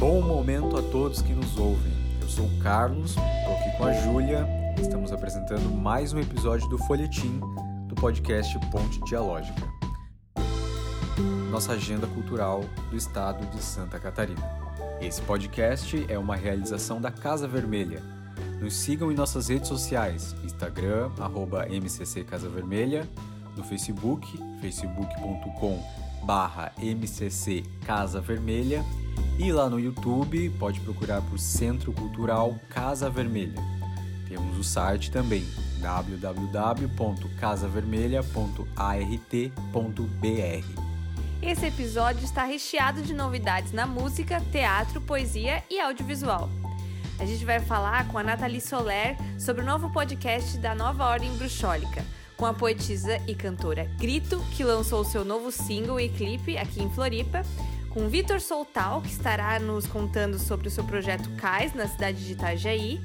Bom momento a todos que nos ouvem. Eu sou o Carlos, estou aqui com a Júlia estamos apresentando mais um episódio do Folhetim do podcast Ponte Dialógica. Nossa agenda cultural do estado de Santa Catarina. Esse podcast é uma realização da Casa Vermelha. Nos sigam em nossas redes sociais, Instagram, arroba MCC Casa Vermelha, no Facebook, facebook.com e lá no YouTube pode procurar por Centro Cultural Casa Vermelha. Temos o site também www.casavermelha.art.br. Esse episódio está recheado de novidades na música, teatro, poesia e audiovisual. A gente vai falar com a Nathalie Soler sobre o novo podcast da Nova Ordem Bruxólica, com a poetisa e cantora Grito, que lançou seu novo single e clipe aqui em Floripa, com Vitor Soltal, que estará nos contando sobre o seu projeto Cais na cidade de Itajaí.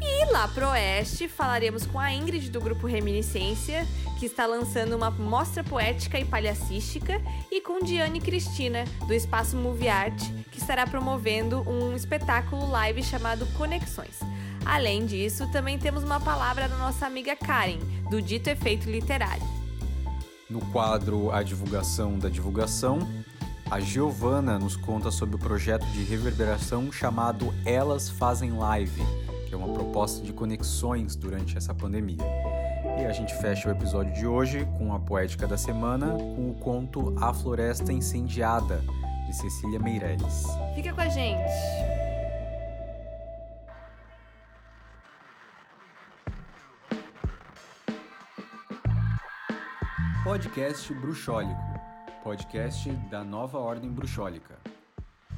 E lá pro oeste falaremos com a Ingrid do grupo Reminiscência, que está lançando uma mostra poética e palhacística, e com Diane Cristina, do Espaço Movie Art, que estará promovendo um espetáculo live chamado Conexões. Além disso, também temos uma palavra da nossa amiga Karen, do Dito Efeito Literário. No quadro A Divulgação da Divulgação, a Giovana nos conta sobre o projeto de reverberação chamado Elas Fazem Live, que é uma proposta de conexões durante essa pandemia. E a gente fecha o episódio de hoje com a poética da semana, com o conto A Floresta Incendiada, de Cecília Meirelles. Fica com a gente! Podcast Bruxólico podcast da nova ordem bruxólica.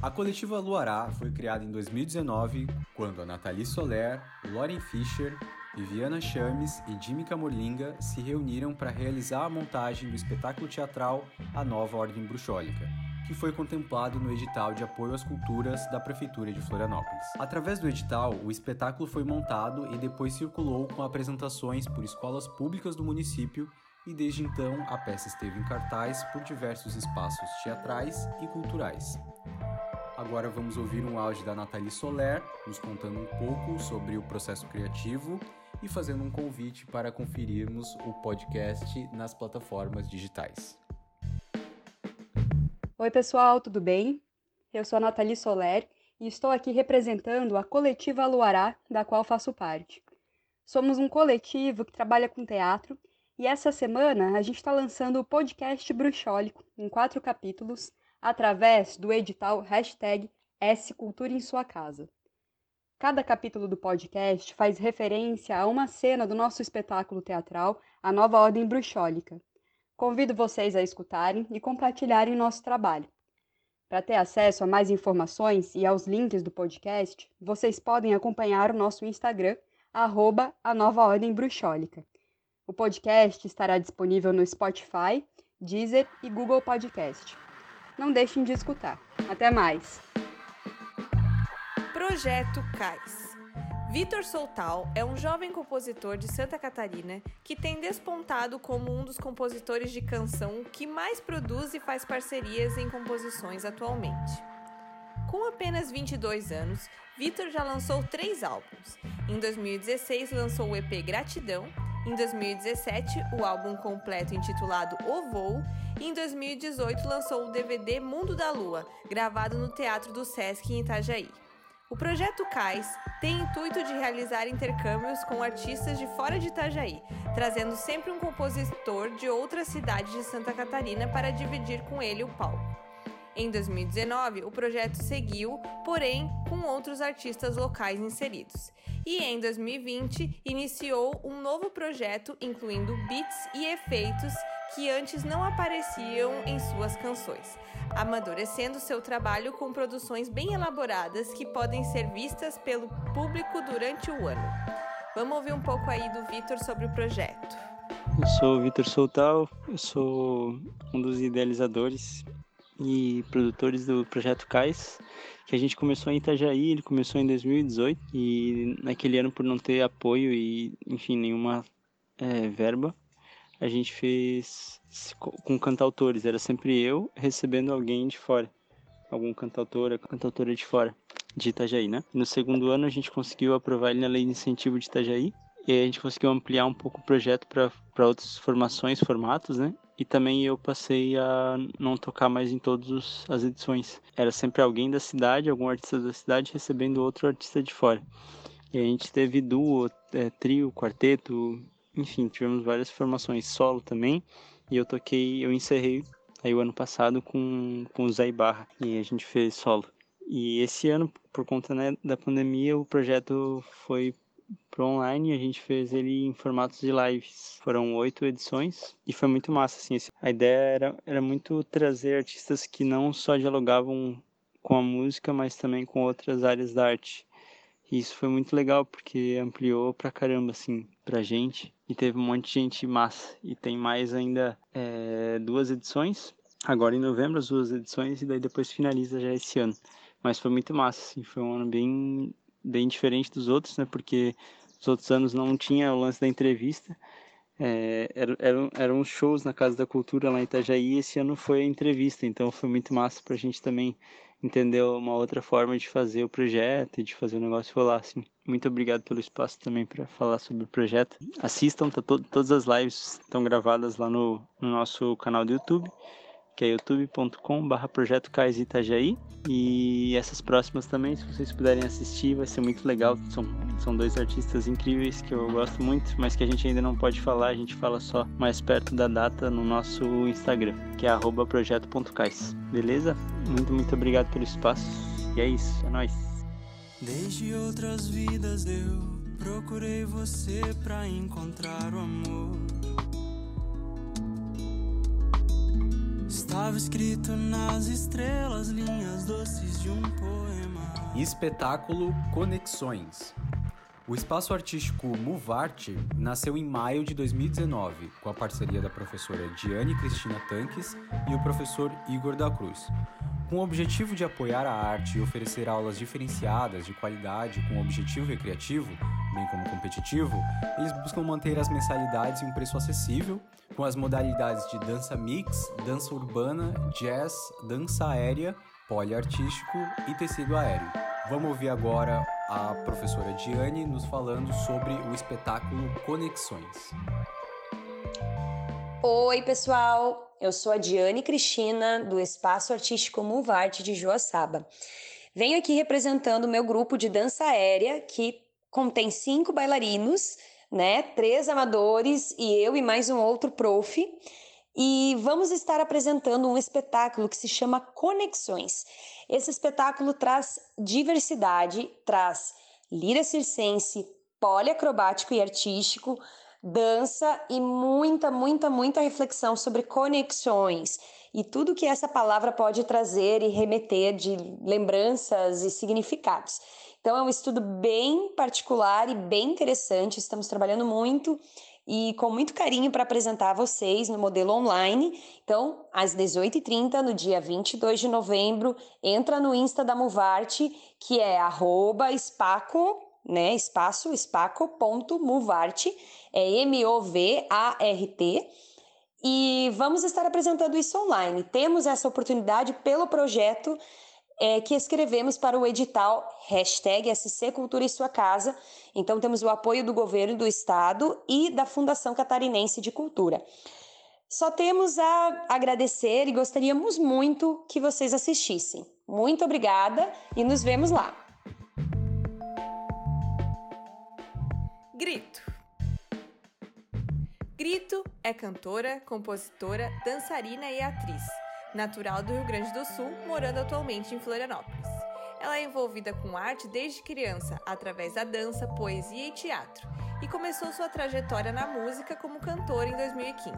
A coletiva Luará foi criada em 2019, quando a Nathalie Soler, Lauren Fischer, Viviana Chames e Jimmy Camorlinga se reuniram para realizar a montagem do espetáculo teatral A Nova Ordem Bruxólica, que foi contemplado no edital de apoio às culturas da Prefeitura de Florianópolis. Através do edital, o espetáculo foi montado e depois circulou com apresentações por escolas públicas do município e desde então a peça esteve em cartaz por diversos espaços teatrais e culturais. Agora vamos ouvir um áudio da Nathalie Soler, nos contando um pouco sobre o processo criativo e fazendo um convite para conferirmos o podcast nas plataformas digitais. Oi, pessoal, tudo bem? Eu sou a Nathalie Soler e estou aqui representando a coletiva Luará, da qual faço parte. Somos um coletivo que trabalha com teatro e essa semana a gente está lançando o podcast Bruxólico, em quatro capítulos, através do edital hashtag S Cultura em Sua Casa. Cada capítulo do podcast faz referência a uma cena do nosso espetáculo teatral A Nova Ordem Bruxólica. Convido vocês a escutarem e compartilharem nosso trabalho. Para ter acesso a mais informações e aos links do podcast, vocês podem acompanhar o nosso Instagram, arroba a Nova Ordem Bruxólica. O podcast estará disponível no Spotify, Deezer e Google Podcast. Não deixem de escutar. Até mais! Projeto Cais. Vitor Soltal é um jovem compositor de Santa Catarina que tem despontado como um dos compositores de canção que mais produz e faz parcerias em composições atualmente. Com apenas 22 anos, Vitor já lançou três álbuns. Em 2016, lançou o EP Gratidão em 2017, o álbum completo intitulado O Voo, e em 2018 lançou o DVD Mundo da Lua, gravado no Teatro do Sesc em Itajaí. O projeto CAIS tem intuito de realizar intercâmbios com artistas de fora de Itajaí, trazendo sempre um compositor de outra cidade de Santa Catarina para dividir com ele o palco. Em 2019, o projeto seguiu, porém com outros artistas locais inseridos. E em 2020, iniciou um novo projeto incluindo beats e efeitos que antes não apareciam em suas canções, amadurecendo seu trabalho com produções bem elaboradas que podem ser vistas pelo público durante o ano. Vamos ouvir um pouco aí do Vitor sobre o projeto. Eu sou o Vitor Soutal, eu sou um dos idealizadores e produtores do projeto Cais, que a gente começou em Itajaí, ele começou em 2018 e naquele ano por não ter apoio e, enfim, nenhuma é, verba, a gente fez com cantautores, era sempre eu recebendo alguém de fora. algum cantautor, cantautora de fora de Itajaí, né? No segundo ano a gente conseguiu aprovar ele na lei de incentivo de Itajaí e a gente conseguiu ampliar um pouco o projeto para outras formações, formatos, né? E também eu passei a não tocar mais em todas as edições. Era sempre alguém da cidade, algum artista da cidade recebendo outro artista de fora. E a gente teve duo, é, trio, quarteto, enfim, tivemos várias formações solo também. E eu toquei, eu encerrei aí o ano passado com, com o Zé Barra e a gente fez solo. E esse ano, por conta né, da pandemia, o projeto foi pro online, a gente fez ele em formatos de lives. Foram oito edições e foi muito massa, assim. A ideia era, era muito trazer artistas que não só dialogavam com a música, mas também com outras áreas da arte. E isso foi muito legal, porque ampliou pra caramba, assim, pra gente. E teve um monte de gente massa. E tem mais ainda é, duas edições. Agora em novembro, as duas edições, e daí depois finaliza já esse ano. Mas foi muito massa, assim, foi um ano bem, bem diferente dos outros, né? Porque os outros anos não tinha o lance da entrevista. É, eram, eram shows na Casa da Cultura lá em Itajaí, esse ano foi a entrevista, então foi muito massa pra gente também entender uma outra forma de fazer o projeto e de fazer o negócio rolar, assim. Muito obrigado pelo espaço também para falar sobre o projeto. Assistam, tá to todas as lives estão gravadas lá no, no nosso canal do YouTube que é youtube.com/barra projeto Cais Itajaí. E essas próximas também, se vocês puderem assistir, vai ser muito legal. São, são dois artistas incríveis que eu gosto muito, mas que a gente ainda não pode falar, a gente fala só mais perto da data no nosso Instagram, que é projeto.cais. Beleza? Muito, muito obrigado pelo espaço. E é isso, é nóis. Desde outras vidas eu procurei você pra encontrar o amor. Estava escrito nas estrelas linhas doces de um poema. Espetáculo Conexões. O espaço artístico Muvarte nasceu em maio de 2019, com a parceria da professora Diane Cristina Tanques e o professor Igor da Cruz. Com o objetivo de apoiar a arte e oferecer aulas diferenciadas de qualidade com objetivo recreativo, bem como competitivo, eles buscam manter as mensalidades em um preço acessível, com as modalidades de dança mix, dança urbana, jazz, dança aérea, poliartístico e tecido aéreo. Vamos ouvir agora a professora Diane nos falando sobre o espetáculo Conexões. Oi, pessoal! Eu sou a Diane Cristina, do Espaço Artístico Muvarte de Joaçaba. Venho aqui representando o meu grupo de dança aérea, que contém cinco bailarinos, né? Três amadores e eu e mais um outro prof. E vamos estar apresentando um espetáculo que se chama Conexões. Esse espetáculo traz diversidade, traz lira circense, poliacrobático e artístico, dança e muita, muita, muita reflexão sobre conexões e tudo que essa palavra pode trazer e remeter de lembranças e significados. Então é um estudo bem particular e bem interessante, estamos trabalhando muito e com muito carinho para apresentar a vocês no modelo online. Então, às 18h30, no dia 22 de novembro, entra no Insta da Muvarte, que é espaco, né, espaço, espaco.muvarte, é M-O-V-A-R-T, e vamos estar apresentando isso online. Temos essa oportunidade pelo projeto é, que escrevemos para o edital hashtag SC Cultura e Sua Casa. Então, temos o apoio do governo do estado e da Fundação Catarinense de Cultura. Só temos a agradecer e gostaríamos muito que vocês assistissem. Muito obrigada e nos vemos lá. Grito. Grito é cantora, compositora, dançarina e atriz natural do Rio Grande do Sul, morando atualmente em Florianópolis. Ela é envolvida com arte desde criança, através da dança, poesia e teatro, e começou sua trajetória na música como cantora em 2015.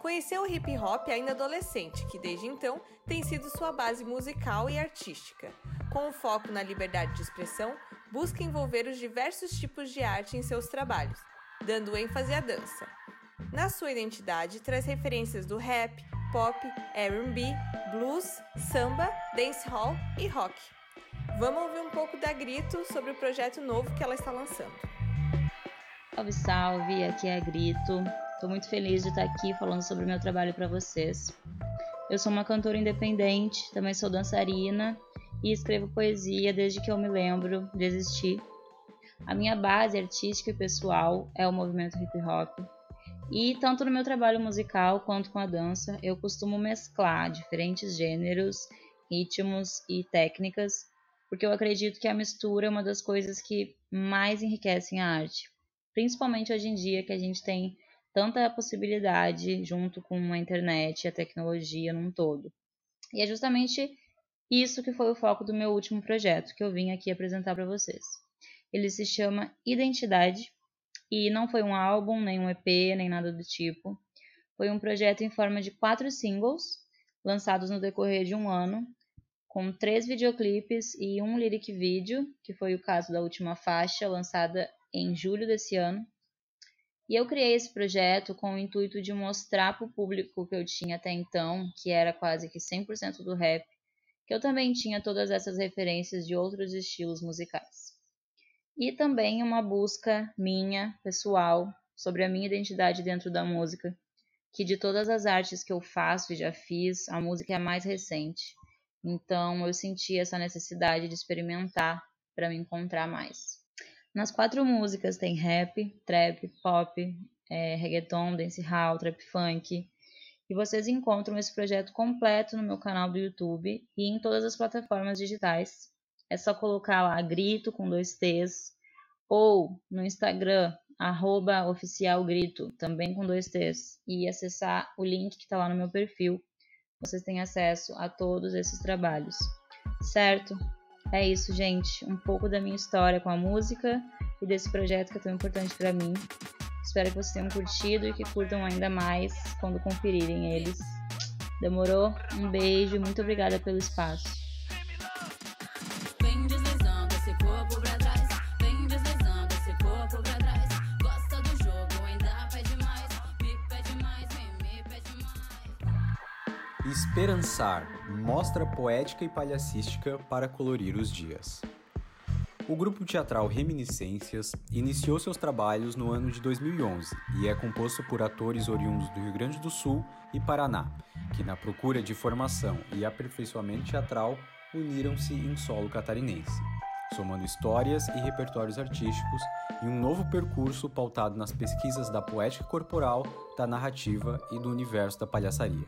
Conheceu o hip hop ainda adolescente, que desde então tem sido sua base musical e artística. Com o foco na liberdade de expressão, busca envolver os diversos tipos de arte em seus trabalhos, dando ênfase à dança. Na sua identidade, traz referências do rap, pop, R&B, blues, samba, dancehall e rock. Vamos ouvir um pouco da Grito sobre o projeto novo que ela está lançando. Salve, salve! Aqui é a Grito. Estou muito feliz de estar aqui falando sobre o meu trabalho para vocês. Eu sou uma cantora independente, também sou dançarina e escrevo poesia desde que eu me lembro de existir. A minha base artística e pessoal é o movimento hip hop. E tanto no meu trabalho musical quanto com a dança, eu costumo mesclar diferentes gêneros, ritmos e técnicas, porque eu acredito que a mistura é uma das coisas que mais enriquecem a arte, principalmente hoje em dia que a gente tem tanta possibilidade junto com a internet e a tecnologia num todo. E é justamente isso que foi o foco do meu último projeto que eu vim aqui apresentar para vocês. Ele se chama Identidade e não foi um álbum, nem um EP, nem nada do tipo. Foi um projeto em forma de quatro singles lançados no decorrer de um ano, com três videoclipes e um lyric video, que foi o caso da última faixa, lançada em julho desse ano. E eu criei esse projeto com o intuito de mostrar para o público que eu tinha até então, que era quase que 100% do rap, que eu também tinha todas essas referências de outros estilos musicais. E também uma busca minha, pessoal, sobre a minha identidade dentro da música, que de todas as artes que eu faço e já fiz, a música é a mais recente. Então eu senti essa necessidade de experimentar para me encontrar mais. Nas quatro músicas tem rap, trap, pop, é, reggaeton, dancehall, trap funk. E vocês encontram esse projeto completo no meu canal do YouTube e em todas as plataformas digitais. É só colocar lá grito com dois T's ou no Instagram, arroba oficialgrito, também com dois T's, e acessar o link que está lá no meu perfil. Vocês têm acesso a todos esses trabalhos. Certo? É isso, gente. Um pouco da minha história com a música e desse projeto que é tão importante para mim. Espero que vocês tenham curtido e que curtam ainda mais quando conferirem eles. Demorou? Um beijo e muito obrigada pelo espaço. Esperançar mostra poética e palhacística para colorir os dias. O grupo teatral Reminiscências iniciou seus trabalhos no ano de 2011 e é composto por atores oriundos do Rio Grande do Sul e Paraná, que, na procura de formação e aperfeiçoamento teatral, uniram-se em solo catarinense, somando histórias e repertórios artísticos em um novo percurso pautado nas pesquisas da poética corporal, da narrativa e do universo da palhaçaria.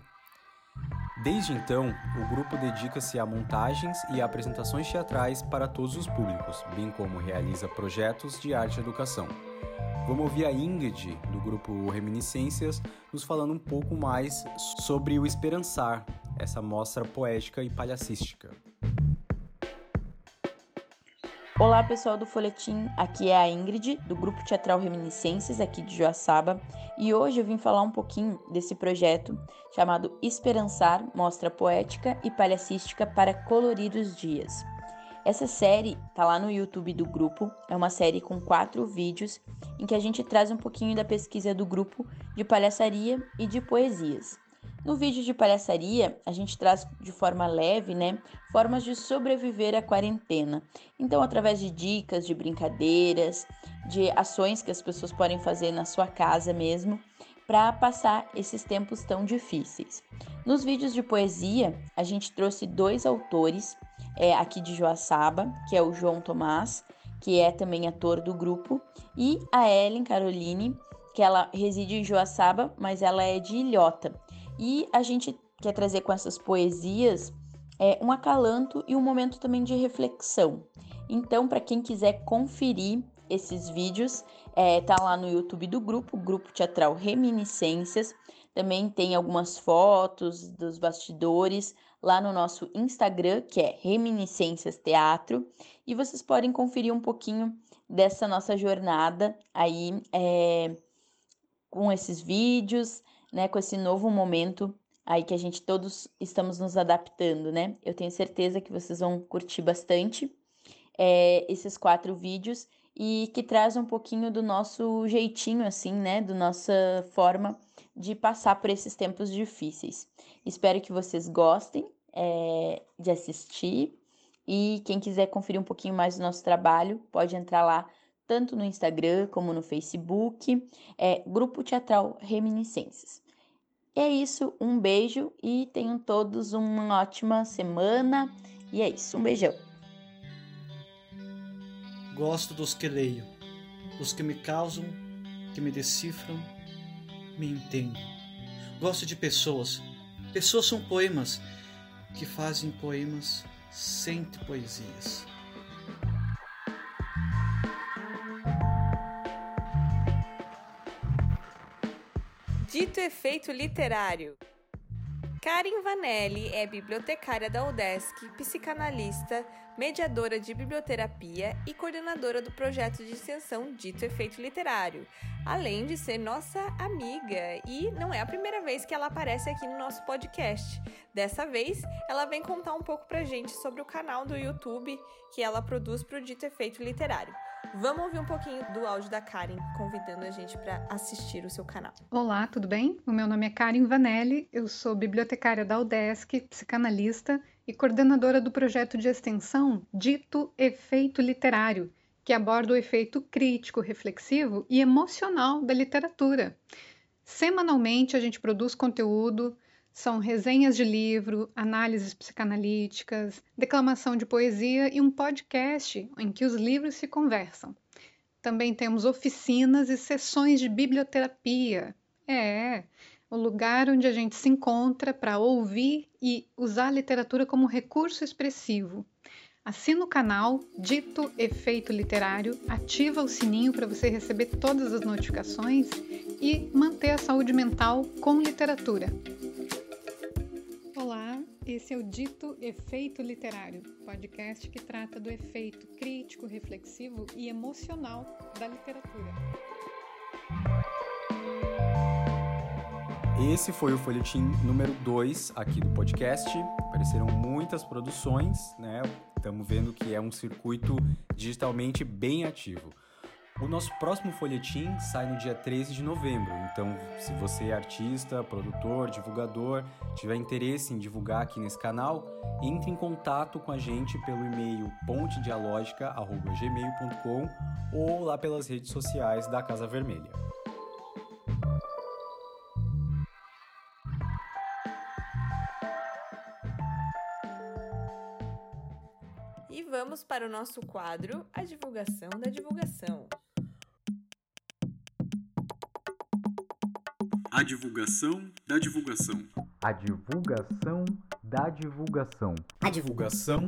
Desde então, o grupo dedica-se a montagens e apresentações teatrais para todos os públicos, bem como realiza projetos de arte e educação. Vamos ouvir a Ingrid, do grupo Reminiscências, nos falando um pouco mais sobre o Esperançar, essa mostra poética e palhacística. Olá pessoal do Folhetim, aqui é a Ingrid, do Grupo Teatral Reminiscências, aqui de Joaçaba, e hoje eu vim falar um pouquinho desse projeto chamado Esperançar Mostra Poética e Palhacística para Colorir os Dias. Essa série tá lá no YouTube do grupo, é uma série com quatro vídeos em que a gente traz um pouquinho da pesquisa do grupo de palhaçaria e de poesias. No vídeo de palhaçaria, a gente traz de forma leve, né, formas de sobreviver à quarentena. Então, através de dicas, de brincadeiras, de ações que as pessoas podem fazer na sua casa mesmo, para passar esses tempos tão difíceis. Nos vídeos de poesia, a gente trouxe dois autores é, aqui de Joaçaba, que é o João Tomás, que é também ator do grupo, e a Ellen Caroline, que ela reside em Joaçaba, mas ela é de Ilhota. E a gente quer trazer com essas poesias é, um acalanto e um momento também de reflexão. Então, para quem quiser conferir esses vídeos, é, tá lá no YouTube do grupo, Grupo Teatral Reminiscências. Também tem algumas fotos dos bastidores lá no nosso Instagram, que é Reminiscências Teatro, e vocês podem conferir um pouquinho dessa nossa jornada aí é, com esses vídeos, né, com esse novo momento aí que a gente todos estamos nos adaptando, né? Eu tenho certeza que vocês vão curtir bastante é, esses quatro vídeos e que traz um pouquinho do nosso jeitinho, assim, né? Do nossa forma de passar por esses tempos difíceis. Espero que vocês gostem é, de assistir e quem quiser conferir um pouquinho mais do nosso trabalho pode entrar lá tanto no Instagram como no Facebook, é Grupo Teatral Reminiscências. É isso, um beijo e tenham todos uma ótima semana. E é isso, um beijão. Gosto dos que leio, dos que me causam, que me decifram, me entendem. Gosto de pessoas. Pessoas são poemas que fazem poemas sem poesias. Dito efeito literário. Karen Vanelli é bibliotecária da UDESC, psicanalista, mediadora de biblioterapia e coordenadora do projeto de extensão Dito Efeito Literário, além de ser nossa amiga. E não é a primeira vez que ela aparece aqui no nosso podcast. Dessa vez, ela vem contar um pouco pra gente sobre o canal do YouTube que ela produz para o Dito Efeito Literário. Vamos ouvir um pouquinho do áudio da Karen, convidando a gente para assistir o seu canal. Olá, tudo bem? O meu nome é Karen Vanelli, eu sou bibliotecária da UDESC, psicanalista e coordenadora do projeto de extensão dito Efeito Literário, que aborda o efeito crítico, reflexivo e emocional da literatura. Semanalmente a gente produz conteúdo são resenhas de livro, análises psicanalíticas, declamação de poesia e um podcast em que os livros se conversam. Também temos oficinas e sessões de biblioterapia. É, o lugar onde a gente se encontra para ouvir e usar a literatura como recurso expressivo. Assina o canal Dito Efeito Literário, ativa o sininho para você receber todas as notificações e manter a saúde mental com literatura. Esse é o Dito Efeito Literário, podcast que trata do efeito crítico, reflexivo e emocional da literatura. Esse foi o folhetim número 2 aqui do podcast. Apareceram muitas produções, né? Estamos vendo que é um circuito digitalmente bem ativo. O nosso próximo folhetim sai no dia 13 de novembro, então se você é artista, produtor, divulgador, tiver interesse em divulgar aqui nesse canal, entre em contato com a gente pelo e-mail pontedialogica.gmail.com ou lá pelas redes sociais da Casa Vermelha. E vamos para o nosso quadro, a divulgação da divulgação. A divulgação da divulgação. A divulgação da divulgação. A divulgação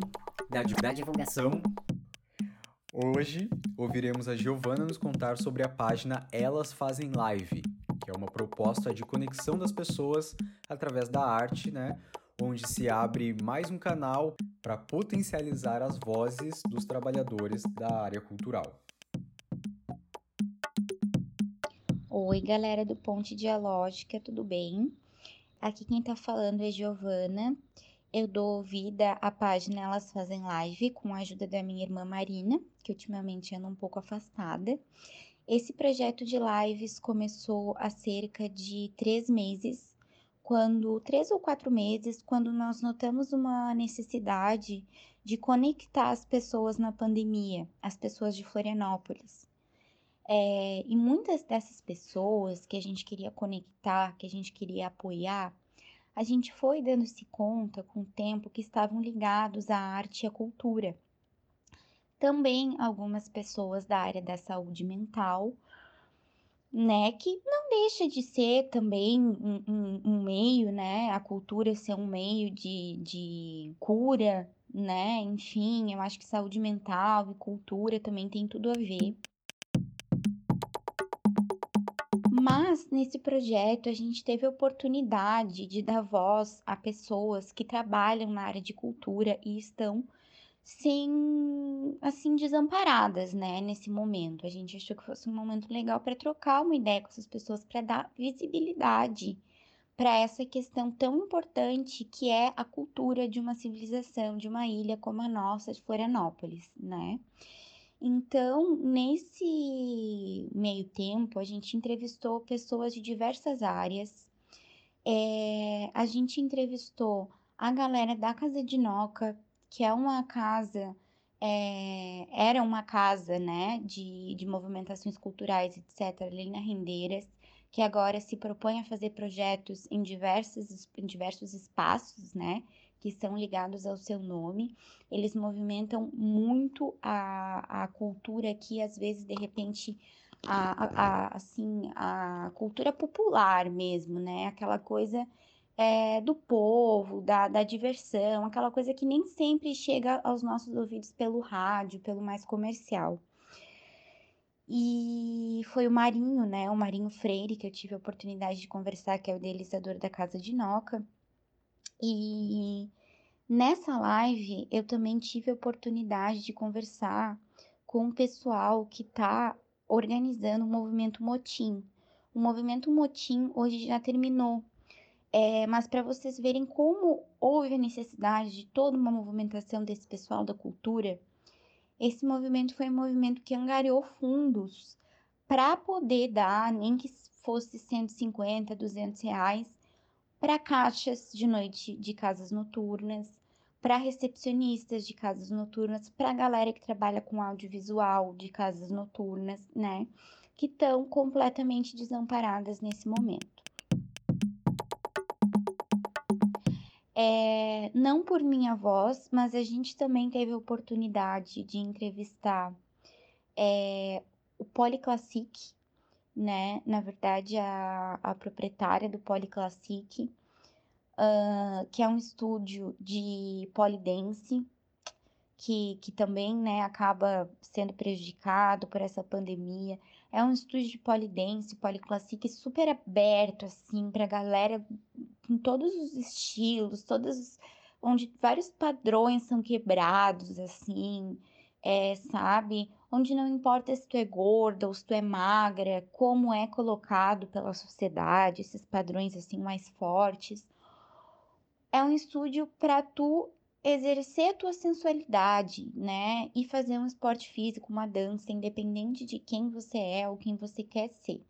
da, da divulgação. Hoje ouviremos a Giovana nos contar sobre a página Elas Fazem Live, que é uma proposta de conexão das pessoas através da arte, né? Onde se abre mais um canal para potencializar as vozes dos trabalhadores da área cultural. Oi, galera do Ponte Dialógica, tudo bem? Aqui quem tá falando é Giovana. Eu dou vida à página Elas Fazem Live com a ajuda da minha irmã Marina, que ultimamente anda um pouco afastada. Esse projeto de lives começou há cerca de três meses, quando três ou quatro meses, quando nós notamos uma necessidade de conectar as pessoas na pandemia, as pessoas de Florianópolis. É, e muitas dessas pessoas que a gente queria conectar, que a gente queria apoiar, a gente foi dando-se conta com o tempo que estavam ligados à arte e à cultura. Também algumas pessoas da área da saúde mental, né, que não deixa de ser também um, um, um meio, né, a cultura ser um meio de, de cura, né, enfim, eu acho que saúde mental e cultura também tem tudo a ver. Mas nesse projeto a gente teve a oportunidade de dar voz a pessoas que trabalham na área de cultura e estão sem assim desamparadas, né, nesse momento. A gente achou que fosse um momento legal para trocar uma ideia com essas pessoas para dar visibilidade para essa questão tão importante que é a cultura de uma civilização, de uma ilha como a nossa de Florianópolis, né? Então, nesse meio tempo, a gente entrevistou pessoas de diversas áreas. É, a gente entrevistou a galera da Casa de Noca, que é uma casa, é, era uma casa, né, de, de movimentações culturais, etc., ali na Rendeiras, que agora se propõe a fazer projetos em diversos, em diversos espaços, né? Que são ligados ao seu nome. Eles movimentam muito a, a cultura que, às vezes, de repente, a, a, assim, a cultura popular mesmo, né? Aquela coisa é, do povo, da, da diversão, aquela coisa que nem sempre chega aos nossos ouvidos pelo rádio, pelo mais comercial. E foi o Marinho, né? O Marinho Freire, que eu tive a oportunidade de conversar, que é o idealizador da Casa de Noca. E nessa live eu também tive a oportunidade de conversar com o pessoal que está organizando o movimento Motim. O movimento Motim hoje já terminou, é, mas para vocês verem como houve a necessidade de toda uma movimentação desse pessoal da cultura, esse movimento foi um movimento que angariou fundos para poder dar, nem que fosse 150, 200 reais, para caixas de noite de casas noturnas, para recepcionistas de casas noturnas, para a galera que trabalha com audiovisual de casas noturnas, né? Que estão completamente desamparadas nesse momento. É, não por minha voz, mas a gente também teve a oportunidade de entrevistar é, o Polyclassic, né? Na verdade, a, a proprietária do Polyclassic, uh, que é um estúdio de polidense, que, que também né, acaba sendo prejudicado por essa pandemia. É um estúdio de polidense, policlassic super aberto, assim, pra galera com todos os estilos, todos onde vários padrões são quebrados, assim, é, sabe? Onde não importa se tu é gorda ou se tu é magra, como é colocado pela sociedade, esses padrões assim mais fortes. É um estúdio para tu exercer a tua sensualidade, né? E fazer um esporte físico, uma dança, independente de quem você é ou quem você quer ser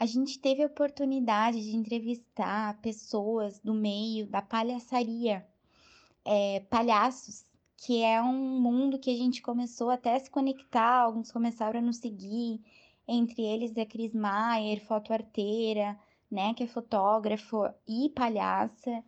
a gente teve a oportunidade de entrevistar pessoas do meio da palhaçaria, é, palhaços, que é um mundo que a gente começou até a se conectar, alguns começaram a nos seguir, entre eles a Cris Maier, fotoarteira, né, que é fotógrafo e palhaça.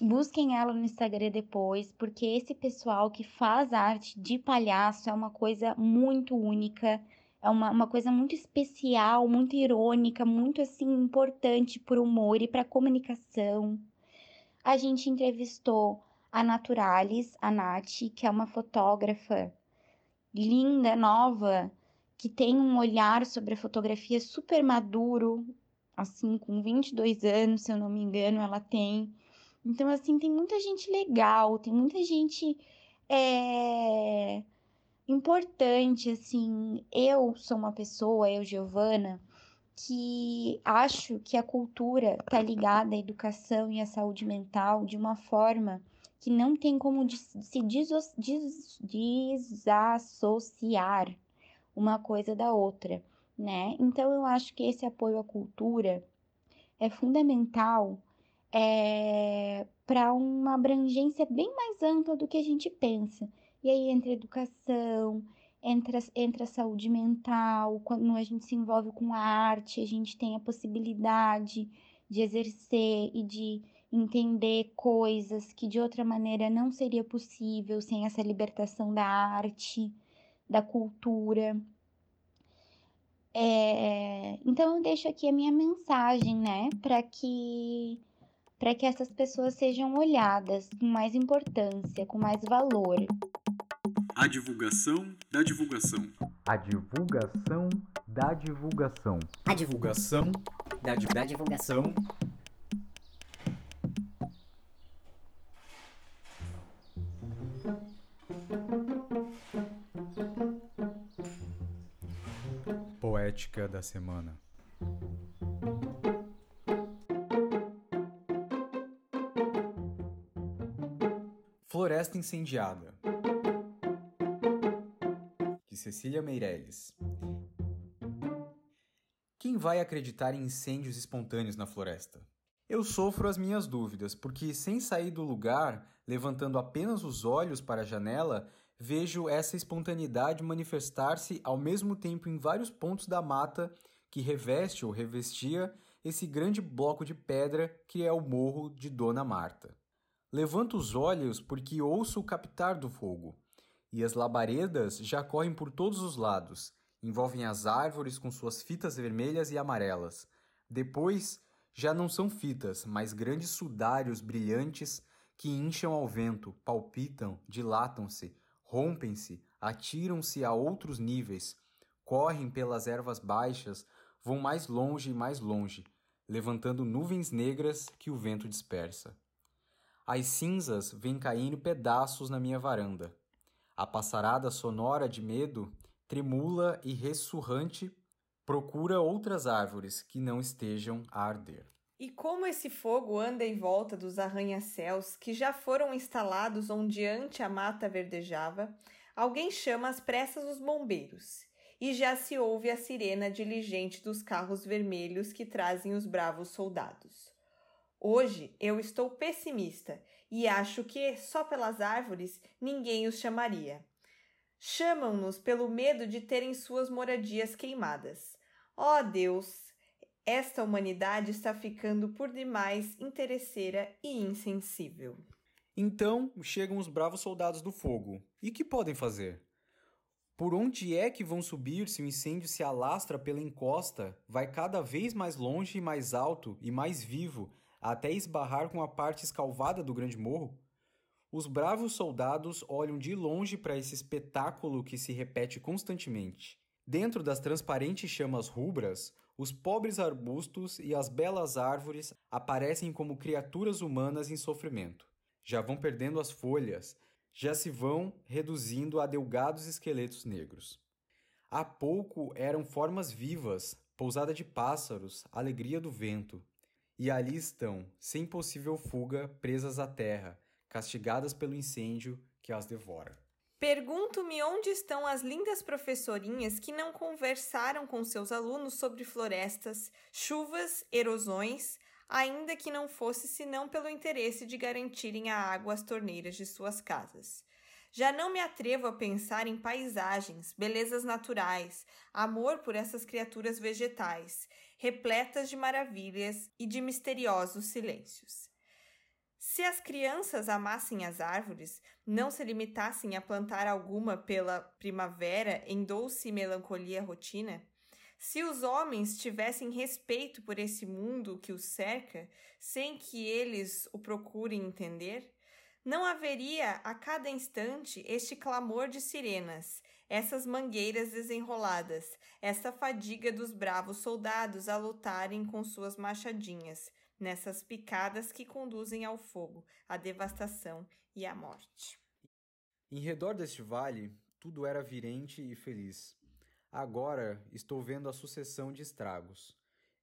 Busquem ela no Instagram depois, porque esse pessoal que faz arte de palhaço é uma coisa muito única é uma, uma coisa muito especial, muito irônica, muito assim importante para o humor e para a comunicação. A gente entrevistou a Naturalis, a Nath, que é uma fotógrafa linda, nova, que tem um olhar sobre a fotografia super maduro, assim, com 22 anos, se eu não me engano, ela tem. Então, assim, tem muita gente legal, tem muita gente. É importante, assim, eu sou uma pessoa, eu, Giovana, que acho que a cultura está ligada à educação e à saúde mental de uma forma que não tem como se des des desassociar uma coisa da outra, né? Então eu acho que esse apoio à cultura é fundamental é, para uma abrangência bem mais ampla do que a gente pensa. E aí entra educação, entra, entra a saúde mental, quando a gente se envolve com a arte, a gente tem a possibilidade de exercer e de entender coisas que de outra maneira não seria possível sem essa libertação da arte, da cultura. É, então eu deixo aqui a minha mensagem, né, para que para que essas pessoas sejam olhadas com mais importância, com mais valor. A divulgação da divulgação. A divulgação da divulgação. A divulgação da, da divulgação. Poética da semana. Floresta incendiada. Cecília Meirelles. Quem vai acreditar em incêndios espontâneos na floresta? Eu sofro as minhas dúvidas, porque sem sair do lugar, levantando apenas os olhos para a janela, vejo essa espontaneidade manifestar-se ao mesmo tempo em vários pontos da mata que reveste ou revestia esse grande bloco de pedra que é o Morro de Dona Marta. Levanto os olhos porque ouço o captar do fogo, e as labaredas já correm por todos os lados, envolvem as árvores com suas fitas vermelhas e amarelas. Depois, já não são fitas, mas grandes sudários brilhantes que incham ao vento, palpitam, dilatam-se, rompem-se, atiram-se a outros níveis, correm pelas ervas baixas, vão mais longe e mais longe, levantando nuvens negras que o vento dispersa. As cinzas vêm caindo pedaços na minha varanda. A passarada sonora de medo, tremula e ressurrante, procura outras árvores que não estejam a arder. E como esse fogo anda em volta dos arranha-céus que já foram instalados onde ante a mata verdejava, alguém chama às pressas os bombeiros, e já se ouve a sirena diligente dos carros vermelhos que trazem os bravos soldados. Hoje eu estou pessimista e acho que só pelas árvores ninguém os chamaria. Chamam-nos pelo medo de terem suas moradias queimadas. Ó oh Deus, esta humanidade está ficando por demais interesseira e insensível. Então chegam os bravos soldados do fogo. E que podem fazer? Por onde é que vão subir se o incêndio se alastra pela encosta, vai cada vez mais longe e mais alto e mais vivo, até esbarrar com a parte escalvada do grande morro? Os bravos soldados olham de longe para esse espetáculo que se repete constantemente. Dentro das transparentes chamas rubras, os pobres arbustos e as belas árvores aparecem como criaturas humanas em sofrimento. Já vão perdendo as folhas, já se vão reduzindo a delgados esqueletos negros. Há pouco eram formas vivas, pousada de pássaros, alegria do vento. E ali estão, sem possível fuga, presas à terra, castigadas pelo incêndio que as devora. Pergunto-me onde estão as lindas professorinhas que não conversaram com seus alunos sobre florestas, chuvas, erosões, ainda que não fosse senão pelo interesse de garantirem a água às torneiras de suas casas. Já não me atrevo a pensar em paisagens, belezas naturais, amor por essas criaturas vegetais, repletas de maravilhas e de misteriosos silêncios. Se as crianças amassem as árvores, não se limitassem a plantar alguma pela primavera em doce melancolia rotina, se os homens tivessem respeito por esse mundo que os cerca, sem que eles o procurem entender, não haveria a cada instante este clamor de sirenas, essas mangueiras desenroladas, essa fadiga dos bravos soldados a lutarem com suas machadinhas, nessas picadas que conduzem ao fogo, à devastação e à morte. Em redor deste vale, tudo era virente e feliz. Agora estou vendo a sucessão de estragos,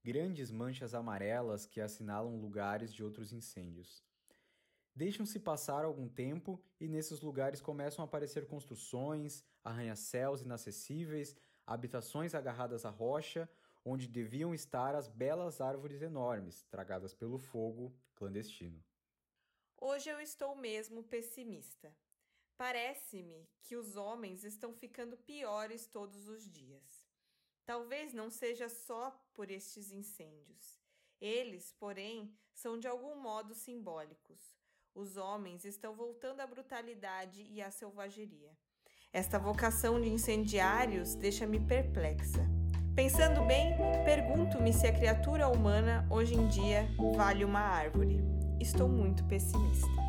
grandes manchas amarelas que assinalam lugares de outros incêndios. Deixam-se passar algum tempo e nesses lugares começam a aparecer construções, arranha-céus inacessíveis, habitações agarradas à rocha onde deviam estar as belas árvores enormes, tragadas pelo fogo clandestino. Hoje eu estou mesmo pessimista. Parece-me que os homens estão ficando piores todos os dias. Talvez não seja só por estes incêndios. Eles, porém, são de algum modo simbólicos. Os homens estão voltando à brutalidade e à selvageria. Esta vocação de incendiários deixa-me perplexa. Pensando bem, pergunto-me se a criatura humana hoje em dia vale uma árvore. Estou muito pessimista.